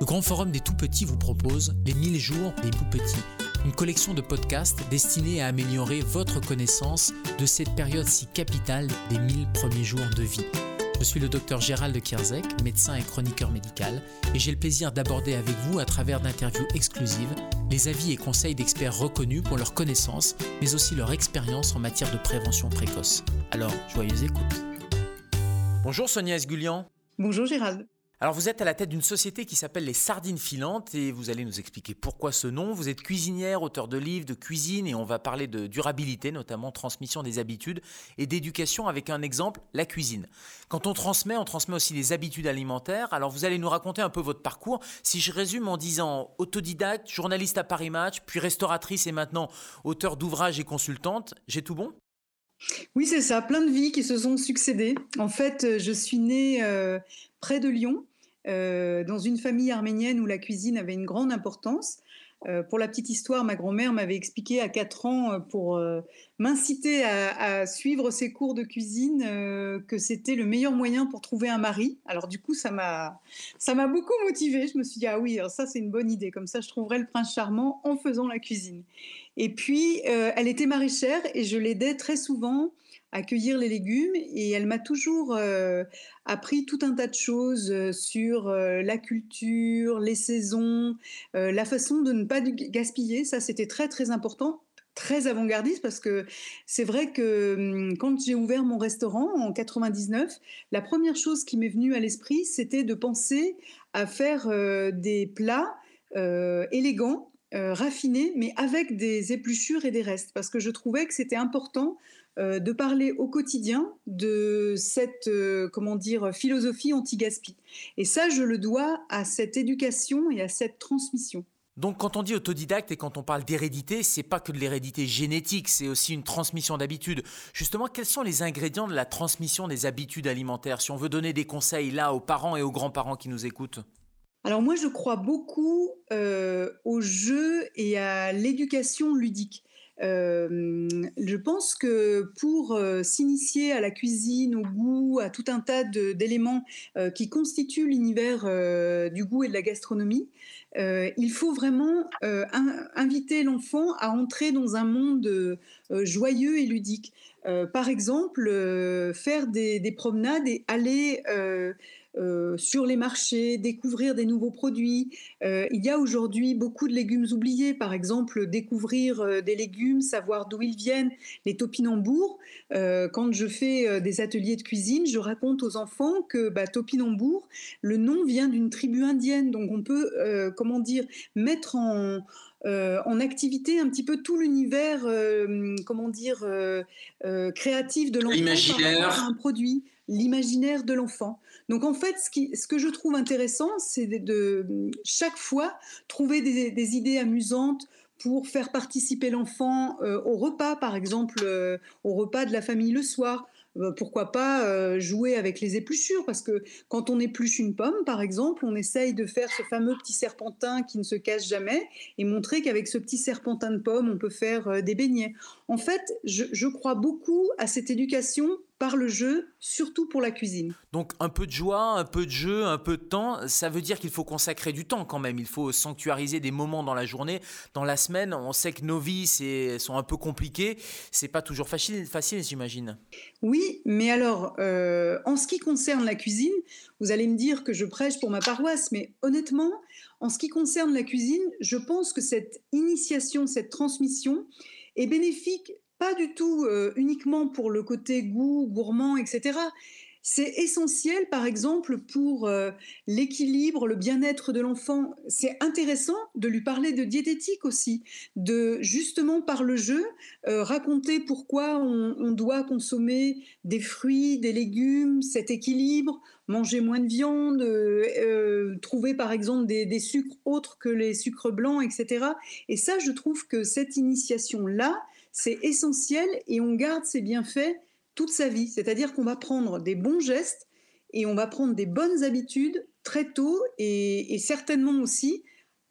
Le Grand Forum des Tout-Petits vous propose Les 1000 jours des Tout-Petits, une collection de podcasts destinés à améliorer votre connaissance de cette période si capitale des 1000 premiers jours de vie. Je suis le docteur Gérald Kierzek, médecin et chroniqueur médical, et j'ai le plaisir d'aborder avec vous, à travers d'interviews exclusives, les avis et conseils d'experts reconnus pour leur connaissance, mais aussi leur expérience en matière de prévention précoce. Alors, joyeuse écoute. Bonjour Sonia Esgulian. Bonjour Gérald. Alors vous êtes à la tête d'une société qui s'appelle les Sardines Filantes et vous allez nous expliquer pourquoi ce nom. Vous êtes cuisinière, auteur de livres, de cuisine et on va parler de durabilité, notamment transmission des habitudes et d'éducation avec un exemple, la cuisine. Quand on transmet, on transmet aussi des habitudes alimentaires. Alors vous allez nous raconter un peu votre parcours. Si je résume en disant autodidacte, journaliste à Paris Match, puis restauratrice et maintenant auteur d'ouvrages et consultante, j'ai tout bon? Oui, c'est ça, plein de vies qui se sont succédées. En fait, je suis née euh, près de Lyon, euh, dans une famille arménienne où la cuisine avait une grande importance. Euh, pour la petite histoire, ma grand-mère m'avait expliqué à 4 ans, euh, pour m'inciter à, suivre ses cours de cuisine, que c'était le meilleur moyen pour trouver un mari. Alors du coup, ça m'a, ça m'a beaucoup motivée. Je me suis dit, ah oui, ça c'est une bonne idée. Comme ça, je trouverai le prince charmant en faisant la cuisine. Et puis, elle était maraîchère et je l'aidais très souvent accueillir les légumes et elle m'a toujours euh, appris tout un tas de choses euh, sur euh, la culture, les saisons, la façon de ne pas gaspiller. Ça, c'était très très important très avant-gardiste parce que c'est vrai que hum, quand j'ai ouvert mon restaurant en 99, la première chose qui m'est venue à l'esprit, c'était de penser à faire des plats élégants raffinés, mais avec des épluchures et des restes, parce que je trouvais que c'était important euh, de parler au quotidien de cette euh, comment dire philosophie anti-gaspi. Et ça, je le dois à cette éducation et à cette transmission. Donc quand on dit autodidacte et quand on parle d'hérédité, c'est pas que de l'hérédité génétique, c'est aussi une transmission d'habitudes. Justement, quels sont les ingrédients de la transmission des habitudes alimentaires? Si on veut donner des conseils là aux parents et aux grands-parents qui nous écoutent. Alors moi, je crois beaucoup euh, au jeu et à l'éducation ludique. Euh, je pense que pour euh, s'initier à la cuisine, au goût, à tout un tas d'éléments euh, qui constituent l'univers du goût et de la gastronomie, il faut vraiment inviter l'enfant à entrer dans un monde joyeux et ludique. par exemple, faire des, des, promenades et aller euh, sur les marchés, découvrir des nouveaux produits. Euh, il y a aujourd'hui beaucoup de légumes oubliés, par exemple découvrir euh, des légumes, savoir d'où ils viennent, les topinambours. quand je fais des ateliers de cuisine, je raconte aux enfants que bah, topinambour, le nom vient d'une tribu indienne, donc on peut, comment dire, mettre en, en activité un petit peu tout l'univers, comment dire, créatif de l'enfant par un produit l'imaginaire de l'enfant. Donc en fait, ce, que je trouve intéressant, c'est de, chaque fois trouver des, idées amusantes pour faire participer l'enfant euh, au repas, par exemple, euh, au repas de la famille le soir. Euh, pourquoi pas jouer avec les épluchures Parce que quand on épluche une pomme, par exemple, on essaye de faire ce fameux petit serpentin qui ne se casse jamais et montrer qu'avec ce petit serpentin de pomme, on peut faire des beignets. En fait, je crois beaucoup à cette éducation par le jeu, surtout pour la cuisine. Donc un peu de joie, un peu de jeu, un peu de temps, ça veut dire qu'il faut consacrer du temps quand même, il faut sanctuariser des moments dans la journée, dans la semaine, on sait que nos vies sont un peu compliquées, c'est pas toujours facile, facile j'imagine. Oui, mais alors, euh, en ce qui concerne la cuisine, vous allez me dire que je prêche pour ma paroisse, mais honnêtement, en ce qui concerne la cuisine, je pense que cette initiation, cette transmission est bénéfique pas du tout uniquement pour le côté goût, gourmand, etc. C'est essentiel, par exemple, pour l'équilibre, le bien-être de l'enfant. C'est intéressant de lui parler de diététique aussi, de justement par le jeu raconter pourquoi on, doit consommer des fruits, des légumes, cet équilibre, manger moins de viande, trouver par exemple des, des, sucres autres que les sucres blancs, etc. Et ça, je trouve que cette initiation-là, c'est essentiel et on garde ses bienfaits toute sa vie. C'est-à-dire qu'on va prendre des bons gestes et on va prendre des bonnes habitudes très tôt et, certainement aussi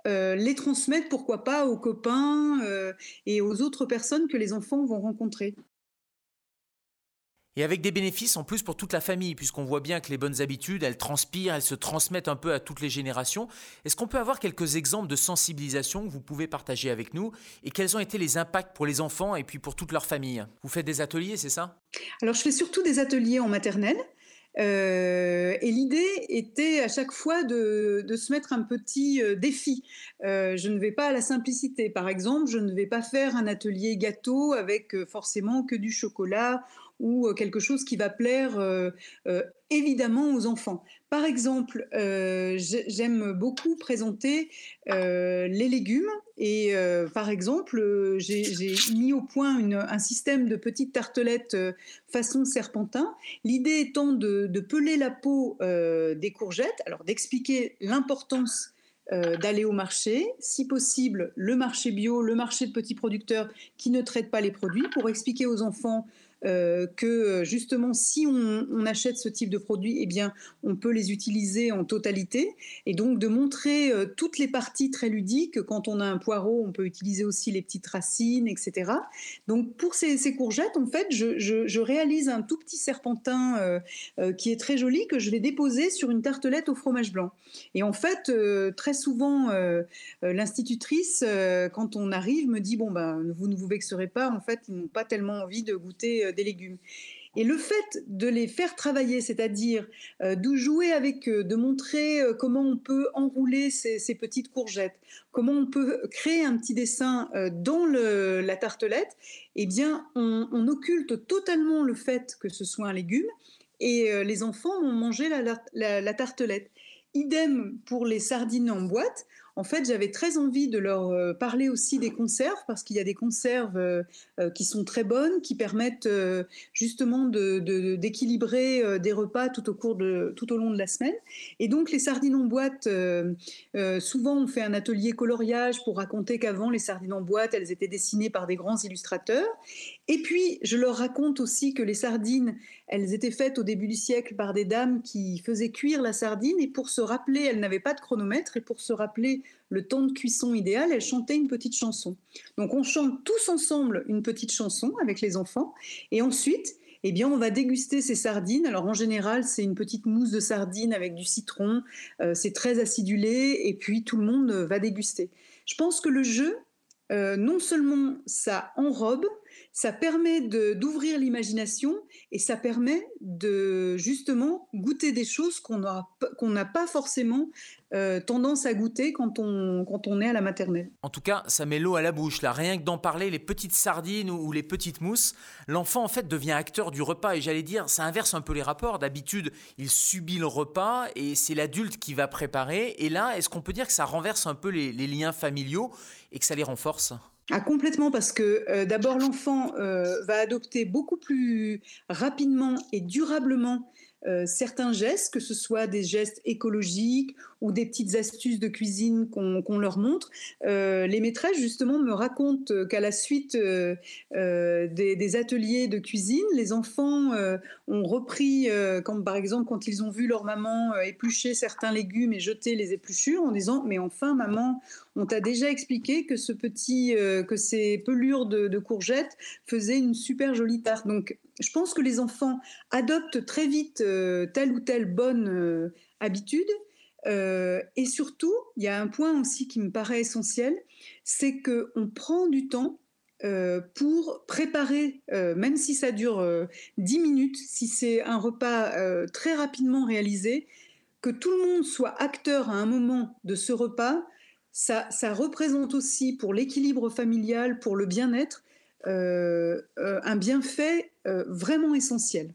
euh, les transmettre, pourquoi pas, aux copains euh, et aux autres personnes que les enfants vont rencontrer. Et avec des bénéfices en plus pour toute la famille, puisqu'on voit bien que les bonnes habitudes, elles transpirent, elles se transmettent un peu à toutes les générations. Est-ce qu'on peut avoir quelques exemples de sensibilisation que vous pouvez partager avec nous Et quels ont été les impacts pour les enfants et puis pour toute leur famille? Vous faites des ateliers, c'est ça? Alors je fais surtout des ateliers en maternelle. Euh, et l'idée était à chaque fois de, se mettre un petit euh, défi. Euh, je ne vais pas à la simplicité. Par exemple, je ne vais pas faire un atelier gâteau avec forcément que du chocolat ou quelque chose qui va plaire évidemment aux enfants. Par exemple, euh, j'aime beaucoup présenter euh, les légumes et euh, par exemple, j'ai mis au point un système de petites tartelettes façon serpentin. L'idée étant de, de, peler la peau des courgettes, alors d'expliquer l'importance d'aller au marché, si possible le marché bio, le marché de petits producteurs qui ne traitent pas les produits, pour expliquer aux enfants euh, que justement si on, achète ce type de produit, eh bien on peut les utiliser en totalité et donc de montrer euh, toutes les parties très ludiques. Quand on a un poireau, on peut utiliser aussi les petites racines, etc. Donc pour ces, courgettes, en fait, je, réalise un tout petit serpentin euh, qui est très joli que je vais déposer sur une tartelette au fromage blanc. Et en fait, très souvent, l'institutrice, quand on arrive, me dit bon ben vous ne vous vexerez pas. En fait, ils n'ont pas tellement envie de goûter euh, des légumes. Et le fait de les faire travailler, c'est-à-dire euh, de jouer avec eux, de montrer euh, comment on peut enrouler ces, petites courgettes, comment on peut créer un petit dessin dans la tartelette, eh bien, on, occulte totalement le fait que ce soit un légume et les enfants vont manger la tartelette. Idem pour les sardines en boîte. En fait, j'avais très envie de leur euh, parler aussi des conserves parce qu'il y a des conserves euh, euh, qui sont très bonnes, qui permettent justement d'équilibrer des repas tout au cours de tout au long de la semaine. Et donc les sardines en boîte, souvent on fait un atelier coloriage pour raconter qu'avant les sardines en boîte, elles étaient dessinées par des grands illustrateurs. Et puis je leur raconte aussi que les sardines, elles étaient faites au début du siècle par des dames qui faisaient cuire la sardine et pour se rappeler, elles n'avaient pas de chronomètre et pour se rappeler le temps de cuisson idéal, elle chantait une petite chanson. Donc on chante tous ensemble une petite chanson avec les enfants et ensuite, eh bien, on va déguster ces sardines. Alors en général, c'est une petite mousse de sardines avec du citron, euh, c'est très acidulé et puis tout le monde va déguster. Je pense que le jeu, euh, non seulement ça enrobe, ça permet d'ouvrir l'imagination et ça permet de justement goûter des choses qu'on n'a pas forcément euh, tendance à goûter quand on, est à la maternelle. En tout cas, ça met l'eau à la bouche. Là, rien que d'en parler, les petites sardines ou, les petites mousses, l'enfant en fait devient acteur du repas. Et j'allais dire, ça inverse un peu les rapports. D'habitude, il subit le repas et c'est l'adulte qui va préparer. Et là, est-ce qu'on peut dire que ça renverse un peu les, liens familiaux et que ça les renforce? Ah, complètement, parce que euh, d'abord l'enfant euh, va adopter beaucoup plus rapidement et durablement euh, certains gestes, que ce soit des gestes écologiques ou des petites astuces de cuisine qu'on leur montre. Euh, les maîtresses, justement, me racontent qu'à la suite euh, des, ateliers de cuisine, les enfants ont repris, comme par exemple quand ils ont vu leur maman éplucher certains légumes et jeter les épluchures en disant Mais enfin, maman, on t'a déjà expliqué que ce petit, que ces pelures de, de courgettes faisaient une super jolie tarte. Donc, je pense que les enfants adoptent très vite euh, telle ou telle bonne euh, habitude. Euh, et surtout, il y a un point aussi qui me paraît essentiel, c'est qu'on prend du temps pour préparer, même si ça dure 10 minutes, si c'est un repas très rapidement réalisé, que tout le monde soit acteur à un moment de ce repas, ça représente aussi pour l'équilibre familial, pour le bien-être, euh, euh, un bienfait euh, vraiment essentiel.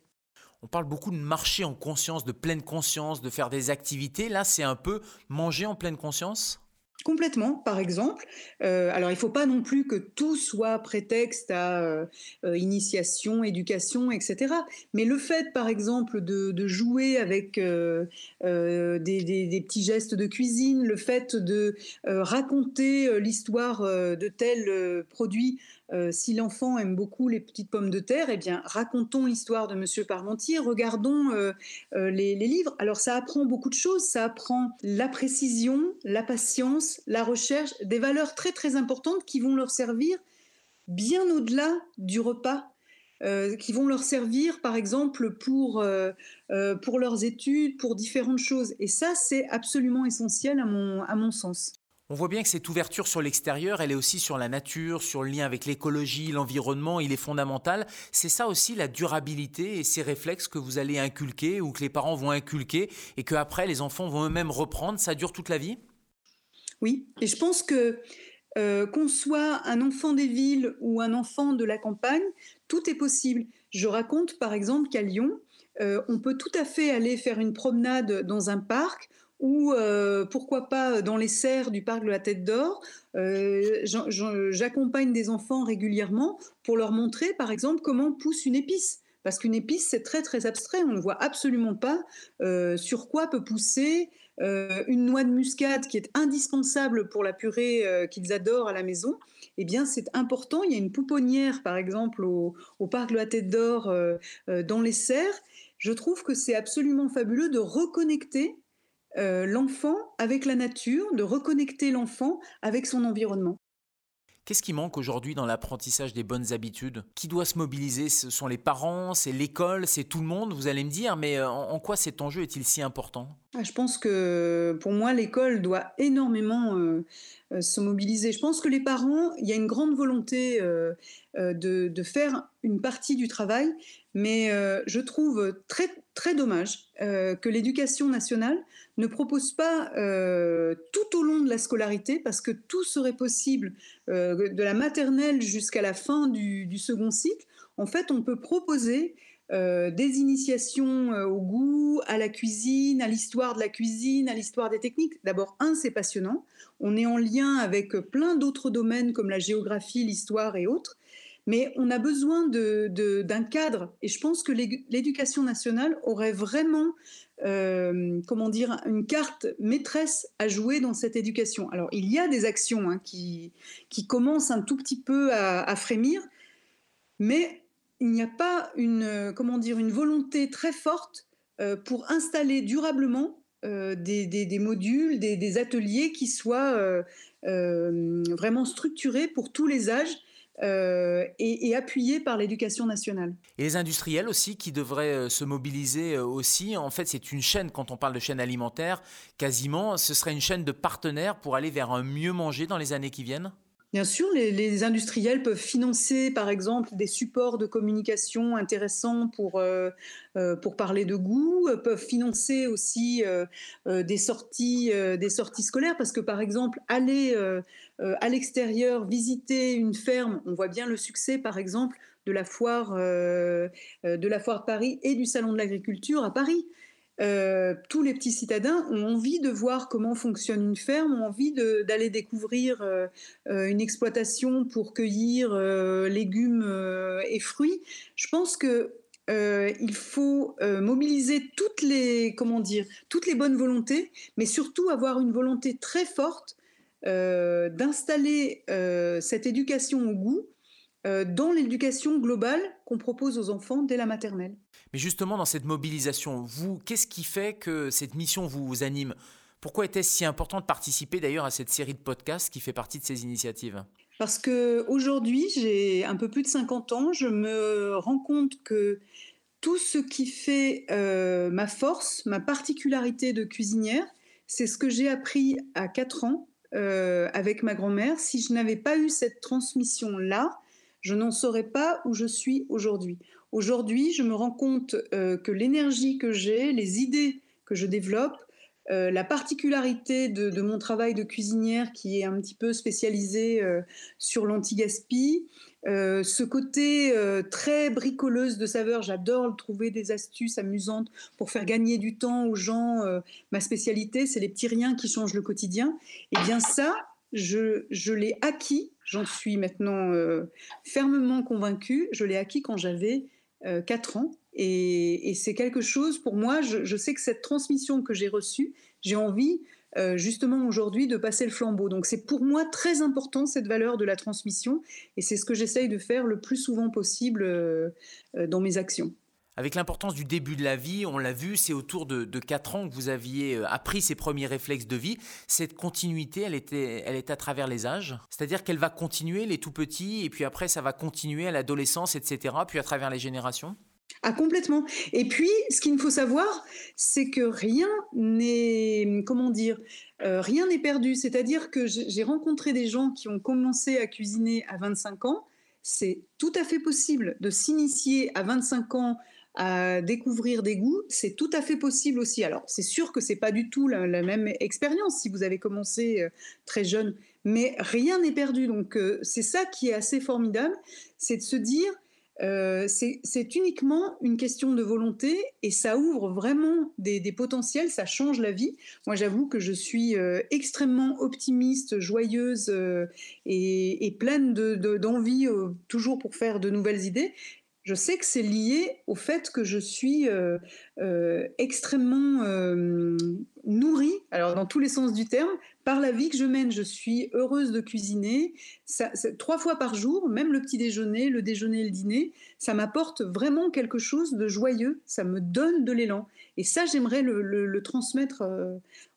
On parle beaucoup de marcher en conscience, de pleine conscience, de faire des activités. Là, c'est un peu manger en pleine conscience? Complètement, par exemple. alors, il ne faut pas non plus que tout soit prétexte à initiation, éducation, etc. Mais le fait, par exemple, de, jouer avec des, petits gestes de cuisine, le fait de raconter l'histoire de tel produit euh, si l'enfant aime beaucoup les petites pommes de terre, eh bien, racontons l'histoire de Monsieur Parmentier, regardons euh, euh, les, livres. Alors, ça apprend beaucoup de choses. Ça apprend la précision, la patience, la recherche, des valeurs très très importantes qui vont leur servir bien au-delà du repas. qui vont leur servir, par exemple, pour, pour leurs études, pour différentes choses. Et ça, c'est absolument essentiel à mon, à mon sens. On voit bien que cette ouverture sur l'extérieur, elle est aussi sur la nature, sur le lien avec l'écologie, l'environnement, il est fondamental. C'est ça aussi la durabilité et ces réflexes que vous allez inculquer ou que les parents vont inculquer et que après les enfants vont eux-mêmes reprendre. Ça dure toute la vie? Oui, et je pense que euh, qu'on soit un enfant des villes ou un enfant de la campagne, tout est possible. Je raconte par exemple qu'à Lyon, euh, on peut tout à fait aller faire une promenade dans un parc ou pourquoi pas dans les serres du parc de la Tête d'Or. J'accompagne des enfants régulièrement pour leur montrer, par exemple, comment pousse une épice. Parce qu'une épice, c'est très très abstrait, on ne voit absolument pas sur quoi peut pousser une noix de muscade qui est indispensable pour la purée qu'ils adorent à la maison. Eh bien, c'est important. Il y a une pouponnière, par exemple, au parc de la Tête d'Or, dans les serres. Je trouve que c'est absolument fabuleux de reconnecter euh, l'enfant avec la nature, de reconnecter l'enfant avec son environnement. Qu'est-ce qui manque aujourd'hui dans l'apprentissage des bonnes habitudes? Qui doit se mobiliser? Ce sont les parents, c'est l'école, c'est tout le monde, vous allez me dire, mais euh, en, quoi cet enjeu est-il si important? Ah, Je pense que pour moi, l'école doit énormément euh, se mobiliser. Je pense que les parents, il y a une grande volonté de, faire une partie du travail, mais je trouve très, très dommage que l'éducation nationale ne propose pas euh, tout au long de la scolarité, parce que tout serait possible euh, de la maternelle jusqu'à la fin du, second cycle. En fait, on peut proposer euh, des initiations au goût, à la cuisine, à l'histoire de la cuisine, à l'histoire des techniques. D'abord, un, c'est passionnant. On est en lien avec plein d'autres domaines comme la géographie, l'histoire et autres. Mais on a besoin d'un cadre. Et je pense que l'éducation nationale aurait vraiment euh, comment dire, une carte maîtresse à jouer dans cette éducation. Alors, il y a des actions hein, qui, qui commencent un tout petit peu à, frémir, mais il n'y a pas une, comment dire, une volonté très forte euh, pour installer durablement euh, des, modules, des, ateliers qui soient vraiment structurés pour tous les âges euh, et, appuyé par l'éducation nationale. Et les industriels aussi qui devraient euh, se mobiliser euh, aussi. En fait, c'est une chaîne, quand on parle de chaîne alimentaire, quasiment, ce serait une chaîne de partenaires pour aller vers un mieux manger dans les années qui viennent? Bien sûr, les, industriels peuvent financer, par exemple, des supports de communication intéressants pour, euh, euh, parler de goût, peuvent financer aussi euh, des, sorties, des sorties scolaires, parce que, par exemple, aller à l'extérieur, visiter une ferme, on voit bien le succès, par exemple, de la foire, de la foire Paris et du salon de l'agriculture à Paris. Euh, tous les petits citadins ont envie de voir comment fonctionne une ferme, ont envie d'aller découvrir euh, euh, une exploitation pour cueillir légumes et fruits. Je pense que il faut mobiliser toutes les comment dire toutes les bonnes volontés, mais surtout avoir une volonté très forte d'installer cette éducation au goût dans l'éducation globale qu'on propose aux enfants dès la maternelle. Mais justement, dans cette mobilisation, vous, qu'est-ce qui fait que cette mission vous, anime? Pourquoi était-ce si important de participer d'ailleurs à cette série de podcasts qui fait partie de ces initiatives? Parce que aujourd'hui, j'ai un peu plus de 50 ans, je me rends compte que tout ce qui fait euh, ma force, ma particularité de cuisinière, c'est ce que j'ai appris à 4 ans euh, avec ma grand-mère. Si je n'avais pas eu cette transmission-là, je n'en saurais pas où je suis aujourd'hui. Aujourd'hui, je me rends compte euh, que l'énergie que j'ai, les idées que je développe, euh, la particularité de, mon travail de cuisinière qui est un petit peu spécialisé euh, sur l'anti-gaspi, ce côté très bricoleuse de saveurs, j'adore trouver des astuces amusantes pour faire gagner du temps aux gens. ma spécialité, c'est les petits riens qui changent le quotidien. Et eh bien ça, je l'ai acquis, j'en suis maintenant fermement convaincue, je l'ai acquis quand j'avais 4 euh, ans. Et, c'est quelque chose, pour moi, je, sais que cette transmission que j'ai reçue, j'ai envie euh, justement aujourd'hui de passer le flambeau. Donc c'est pour moi très important cette valeur de la transmission et c'est ce que j'essaye de faire le plus souvent possible euh, dans mes actions. Avec l'importance du début de la vie, on l'a vu, c'est autour de, de 4 ans que vous aviez euh, appris ces premiers réflexes de vie. Cette continuité, elle, était, elle est à travers les âges. C'est-à-dire qu'elle va continuer les tout petits, et puis après, ça va continuer à l'adolescence, etc., puis à travers les générations ah, complètement. Et puis, ce qu'il faut savoir, c'est que rien n'est, comment dire, euh, rien n'est perdu. C'est-à-dire que j'ai rencontré des gens qui ont commencé à cuisiner à 25 ans. C'est tout à fait possible de s'initier à 25 ans à découvrir des goûts, c'est tout à fait possible aussi. Alors, c'est sûr que c'est pas du tout la, même expérience si vous avez commencé euh, très jeune, mais rien n'est perdu. Donc, euh, c'est ça qui est assez formidable, c'est de se dire, euh, c'est uniquement une question de volonté et ça ouvre vraiment des, potentiels, ça change la vie. Moi, j'avoue que je suis extrêmement optimiste, joyeuse et, pleine d'envie toujours pour faire de nouvelles idées je sais que c'est lié au fait que je suis euh, euh, extrêmement euh, nourrie, alors dans tous les sens du terme, par la vie que je mène. Je suis heureuse de cuisiner trois fois par jour, même le petit déjeuner, le déjeuner et le dîner. Ça m'apporte vraiment quelque chose de joyeux, ça me donne de l'élan. Et ça, j'aimerais le transmettre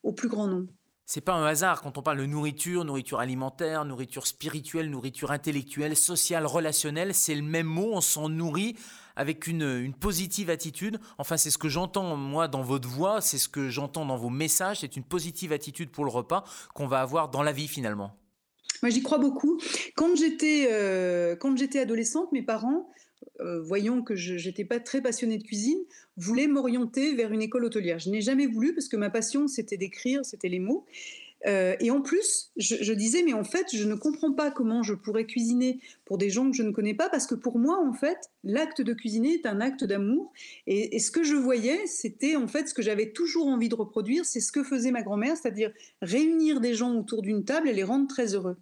au plus grand nombre. C'est pas un hasard quand on parle de nourriture, nourriture alimentaire, nourriture spirituelle, nourriture intellectuelle, sociale, relationnelle, c'est le même mot, on s'en nourrit avec une, positive attitude. Enfin, c'est ce que j'entends moi dans votre voix, c'est ce que j'entends dans vos messages, c'est une positive attitude pour le repas qu'on va avoir dans la vie finalement. Moi, j'y crois beaucoup. Quand j'étais euh, adolescente, mes parents euh, voyant que je n'étais pas très passionnée de cuisine, voulait m'orienter vers une école hôtelière. Je n'ai jamais voulu parce que ma passion, c'était d'écrire, c'était les mots. Euh, et en plus, je, disais, mais en fait, je ne comprends pas comment je pourrais cuisiner pour des gens que je ne connais pas, parce que pour moi, en fait, l'acte de cuisiner est un acte d'amour. Et, et, ce que je voyais, c'était en fait ce que j'avais toujours envie de reproduire, c'est ce que faisait ma grand-mère, c'est-à-dire réunir des gens autour d'une table et les rendre très heureux.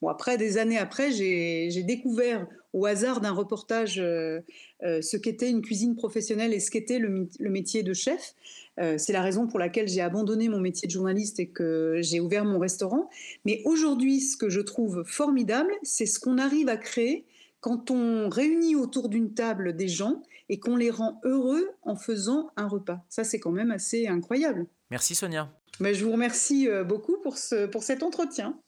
Bon, après, des années après, j'ai découvert au hasard d'un reportage euh, euh, ce qu'était une cuisine professionnelle et ce qu'était le, métier de chef. Euh, c'est la raison pour laquelle j'ai abandonné mon métier de journaliste et que j'ai ouvert mon restaurant. Mais aujourd'hui, ce que je trouve formidable, c'est ce qu'on arrive à créer quand on réunit autour d'une table des gens et qu'on les rend heureux en faisant un repas. Ça, c'est quand même assez incroyable. Merci Sonia. Mais je vous remercie beaucoup pour, ce, pour cet entretien.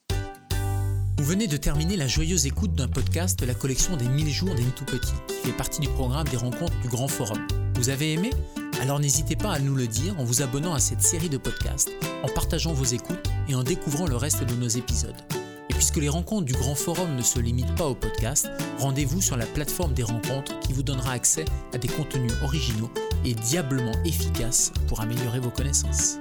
Vous venez de terminer la joyeuse écoute d'un podcast de la collection des 1000 jours des tout petits, qui fait partie du programme des rencontres du Grand Forum. Vous avez aimé? Alors n'hésitez pas à nous le dire en vous abonnant à cette série de podcasts, en partageant vos écoutes et en découvrant le reste de nos épisodes. Et puisque les rencontres du Grand Forum ne se limitent pas au podcast, rendez-vous sur la plateforme des rencontres qui vous donnera accès à des contenus originaux et diablement efficaces pour améliorer vos connaissances.